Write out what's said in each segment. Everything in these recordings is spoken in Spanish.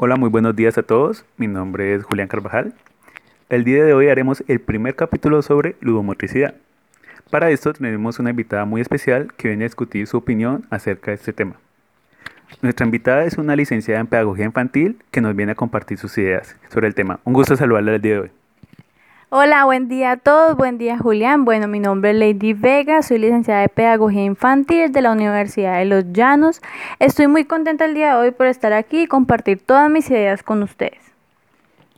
Hola, muy buenos días a todos. Mi nombre es Julián Carvajal. El día de hoy haremos el primer capítulo sobre ludomotricidad. Para esto tenemos una invitada muy especial que viene a discutir su opinión acerca de este tema. Nuestra invitada es una licenciada en Pedagogía Infantil que nos viene a compartir sus ideas sobre el tema. Un gusto saludarla el día de hoy. Hola, buen día a todos, buen día Julián. Bueno, mi nombre es Lady Vega, soy licenciada de Pedagogía Infantil de la Universidad de Los Llanos. Estoy muy contenta el día de hoy por estar aquí y compartir todas mis ideas con ustedes.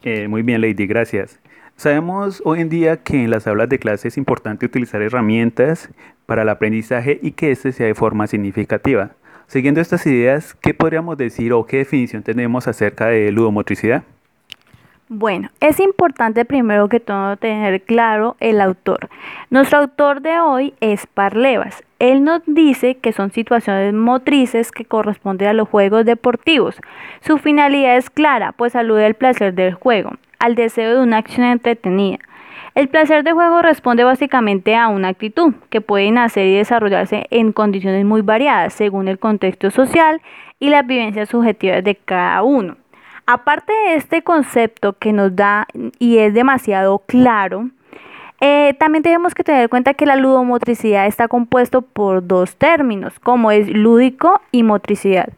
Eh, muy bien, Lady, gracias. Sabemos hoy en día que en las aulas de clase es importante utilizar herramientas para el aprendizaje y que éste sea de forma significativa. Siguiendo estas ideas, ¿qué podríamos decir o qué definición tenemos acerca de ludomotricidad? Bueno, es importante primero que todo tener claro el autor. Nuestro autor de hoy es Parlevas. Él nos dice que son situaciones motrices que corresponden a los juegos deportivos. Su finalidad es clara, pues alude al placer del juego, al deseo de una acción entretenida. El placer de juego responde básicamente a una actitud que puede nacer y desarrollarse en condiciones muy variadas según el contexto social y las vivencias subjetivas de cada uno. Aparte de este concepto que nos da y es demasiado claro, eh, también tenemos que tener en cuenta que la ludomotricidad está compuesto por dos términos, como es lúdico y motricidad.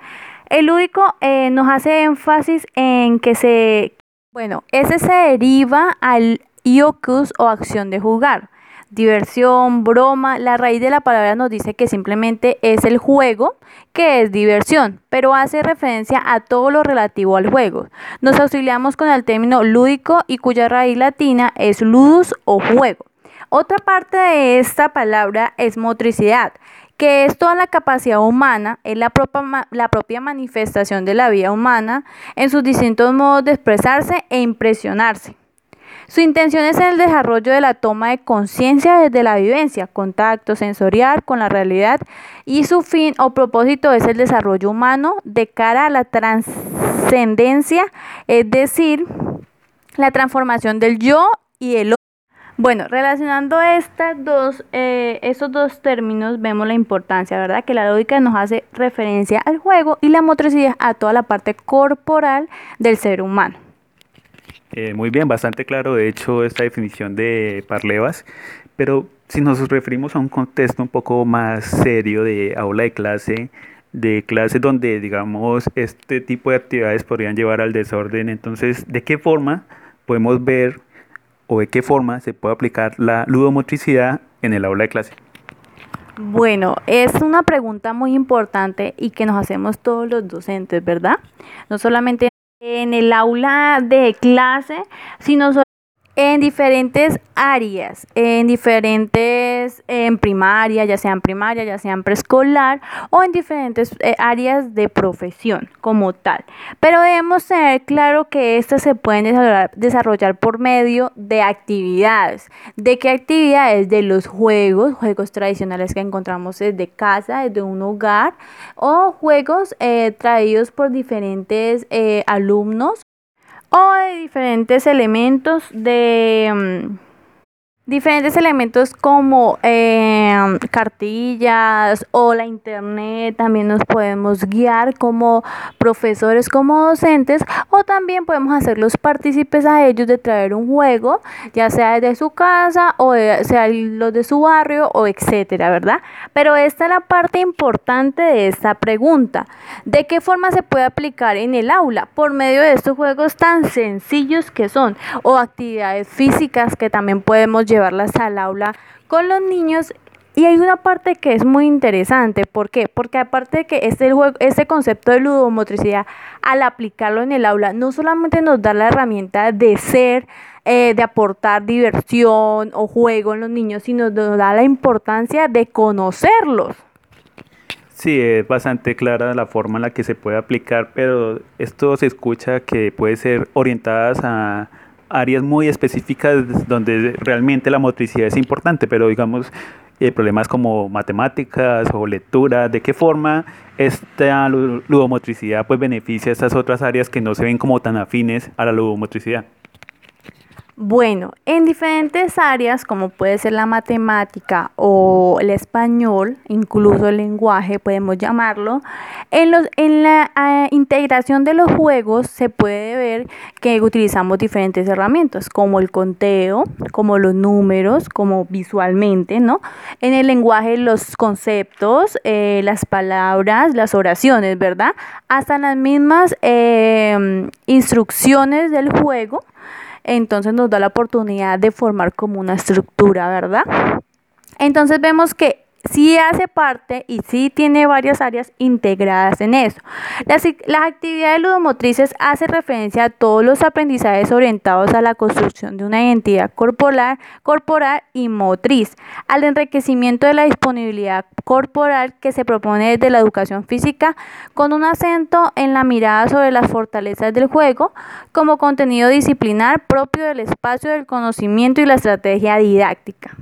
El lúdico eh, nos hace énfasis en que se, bueno, ese se deriva al iocus o acción de jugar diversión, broma. La raíz de la palabra nos dice que simplemente es el juego, que es diversión, pero hace referencia a todo lo relativo al juego. Nos auxiliamos con el término lúdico y cuya raíz latina es ludus o juego. Otra parte de esta palabra es motricidad, que es toda la capacidad humana, es la propia, la propia manifestación de la vida humana en sus distintos modos de expresarse e impresionarse. Su intención es el desarrollo de la toma de conciencia desde la vivencia, contacto sensorial con la realidad y su fin o propósito es el desarrollo humano de cara a la trascendencia, es decir, la transformación del yo y el otro. Bueno, relacionando estas dos, eh, estos dos términos, vemos la importancia, ¿verdad? Que la lógica nos hace referencia al juego y la motricidad a toda la parte corporal del ser humano. Eh, muy bien, bastante claro, de hecho, esta definición de Parlevas, pero si nos referimos a un contexto un poco más serio de aula de clase, de clase donde, digamos, este tipo de actividades podrían llevar al desorden, entonces, ¿de qué forma podemos ver o de qué forma se puede aplicar la ludomotricidad en el aula de clase? Bueno, es una pregunta muy importante y que nos hacemos todos los docentes, ¿verdad? No solamente en el aula de clase, sino en diferentes áreas, en diferentes, en primaria, ya sean primaria, ya sean preescolar o en diferentes eh, áreas de profesión como tal. Pero debemos tener claro que estas se pueden desarrollar, por medio de actividades. ¿De qué actividades? De los juegos, juegos tradicionales que encontramos desde casa, desde un hogar, o juegos eh, traídos por diferentes eh, alumnos o de diferentes elementos de... Diferentes elementos como em, cartillas o la internet. También nos podemos guiar como profesores como docentes o también podemos hacerlos partícipes a ellos de traer un juego ya sea de su casa o sea los de su barrio o etcétera verdad pero esta es la parte importante de esta pregunta. De qué forma se puede aplicar en el aula por medio de estos juegos tan sencillos que son o actividades físicas que también podemos llevarlas al aula con los niños y hay una parte que es muy interesante. ¿Por qué? Porque aparte de que este, juego, este concepto de ludomotricidad, al aplicarlo en el aula, no solamente nos da la herramienta de ser, eh, de aportar diversión o juego en los niños, sino nos da la importancia de conocerlos. Sí, es bastante clara la forma en la que se puede aplicar, pero esto se escucha que puede ser orientadas a áreas muy específicas donde realmente la motricidad es importante, pero digamos, eh, problemas como matemáticas o lectura, ¿de qué forma esta ludomotricidad pues beneficia a estas otras áreas que no se ven como tan afines a la ludomotricidad? Bueno, en diferentes áreas, como puede ser la matemática o el español, incluso el lenguaje, podemos llamarlo, en, los, en la eh, integración de los juegos se puede ver que utilizamos diferentes herramientas, como el conteo, como los números, como visualmente, ¿no? En el lenguaje los conceptos, eh, las palabras, las oraciones, ¿verdad? Hasta las mismas eh, instrucciones del juego entonces nos da la oportunidad de formar como una estructura, ¿verdad? Entonces vemos que sí hace parte y sí tiene varias áreas integradas en eso. Las, actividades ludomotrices hacen referencia a todos los aprendizajes orientados a la construcción de una identidad corporal, corporal y motriz, al enriquecimiento de la disponibilidad corporal que se propone desde la educación física, con un acento en la mirada sobre las fortalezas del juego como contenido disciplinar propio del espacio del conocimiento y la estrategia didáctica.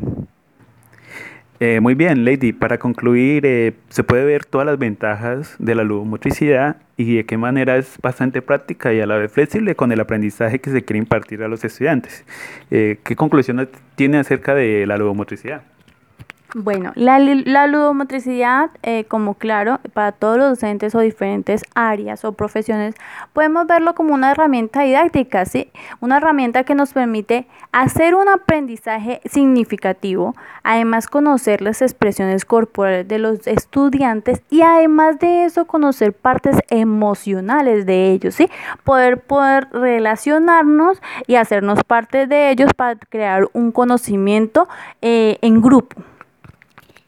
Eh, muy bien, Lady. Para concluir, eh, se puede ver todas las ventajas de la ludomotricidad y de qué manera es bastante práctica y a la vez flexible con el aprendizaje que se quiere impartir a los estudiantes. Eh, ¿Qué conclusiones tiene acerca de la ludomotricidad? Bueno, la, la ludomotricidad, eh, como claro, para todos los docentes o diferentes áreas o profesiones, podemos verlo como una herramienta didáctica, ¿sí? Una herramienta que nos permite hacer un aprendizaje significativo, además conocer las expresiones corporales de los estudiantes y además de eso conocer partes emocionales de ellos, ¿sí? Poder, poder relacionarnos y hacernos parte de ellos para crear un conocimiento eh, en grupo.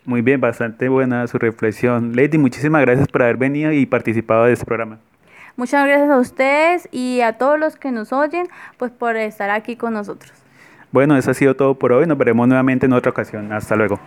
Muy bien, bastante buena su reflexión. Lady, muchísimas gracias por haber venido y participado de este programa. Muchas gracias a ustedes y a todos los que nos oyen, pues por estar aquí con nosotros. Bueno, eso ha sido todo por hoy. Nos veremos nuevamente en otra ocasión. Hasta luego.